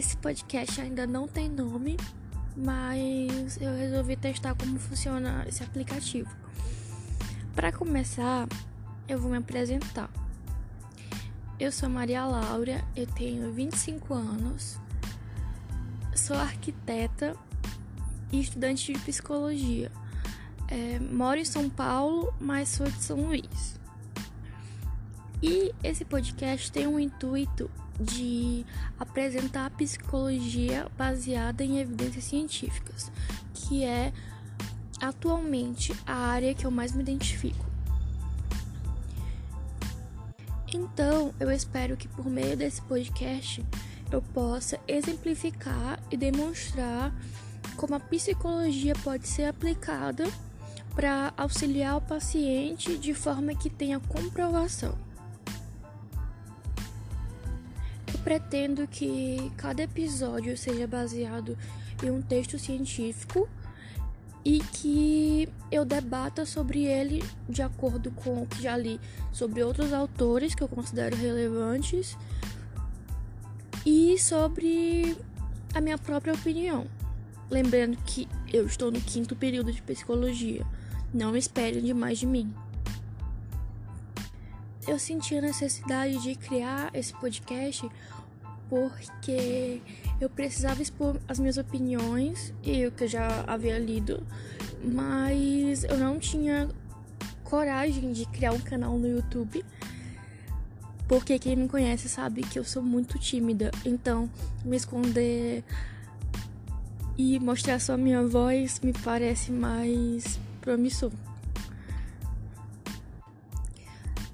Esse podcast ainda não tem nome, mas eu resolvi testar como funciona esse aplicativo. Para começar, eu vou me apresentar. Eu sou Maria Laura, eu tenho 25 anos, sou arquiteta e estudante de psicologia. É, moro em São Paulo, mas sou de São Luís. E esse podcast tem um intuito de apresentar a psicologia baseada em evidências científicas, que é atualmente a área que eu mais me identifico. Então, eu espero que por meio desse podcast eu possa exemplificar e demonstrar como a psicologia pode ser aplicada para auxiliar o paciente de forma que tenha comprovação. Pretendo que cada episódio seja baseado em um texto científico e que eu debata sobre ele de acordo com o que já li sobre outros autores que eu considero relevantes e sobre a minha própria opinião. Lembrando que eu estou no quinto período de psicologia. Não esperem demais de mim. Eu senti a necessidade de criar esse podcast porque eu precisava expor as minhas opiniões e o que eu já havia lido, mas eu não tinha coragem de criar um canal no YouTube. Porque quem me conhece sabe que eu sou muito tímida, então me esconder e mostrar só minha voz me parece mais promissor.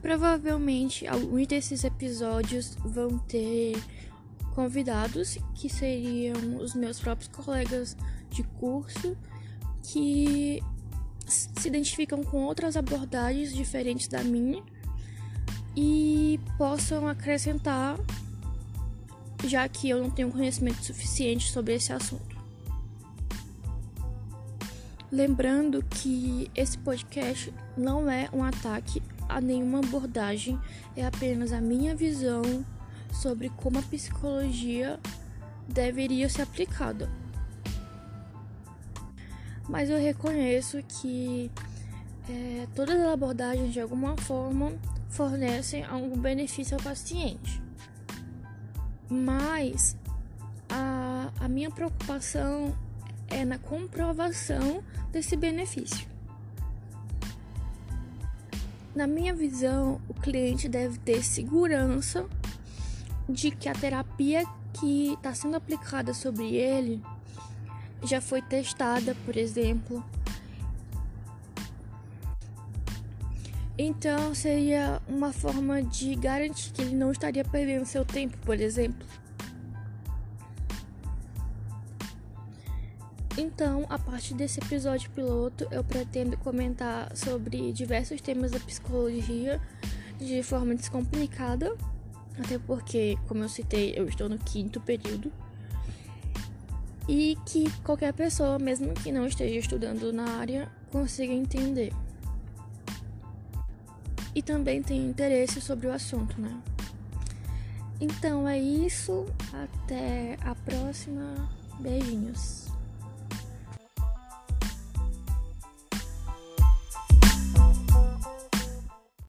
Provavelmente alguns desses episódios vão ter convidados que seriam os meus próprios colegas de curso que se identificam com outras abordagens diferentes da minha e possam acrescentar, já que eu não tenho conhecimento suficiente sobre esse assunto. Lembrando que esse podcast não é um ataque a nenhuma abordagem, é apenas a minha visão sobre como a psicologia deveria ser aplicada. Mas eu reconheço que é, todas as abordagens de alguma forma fornecem algum benefício ao paciente. Mas a, a minha preocupação é na comprovação desse benefício. Na minha visão, o cliente deve ter segurança de que a terapia que está sendo aplicada sobre ele já foi testada, por exemplo. Então seria uma forma de garantir que ele não estaria perdendo seu tempo, por exemplo. Então, a partir desse episódio piloto, eu pretendo comentar sobre diversos temas da psicologia de forma descomplicada até porque, como eu citei, eu estou no quinto período. E que qualquer pessoa, mesmo que não esteja estudando na área, consiga entender. E também tem interesse sobre o assunto, né? Então é isso. Até a próxima. Beijinhos.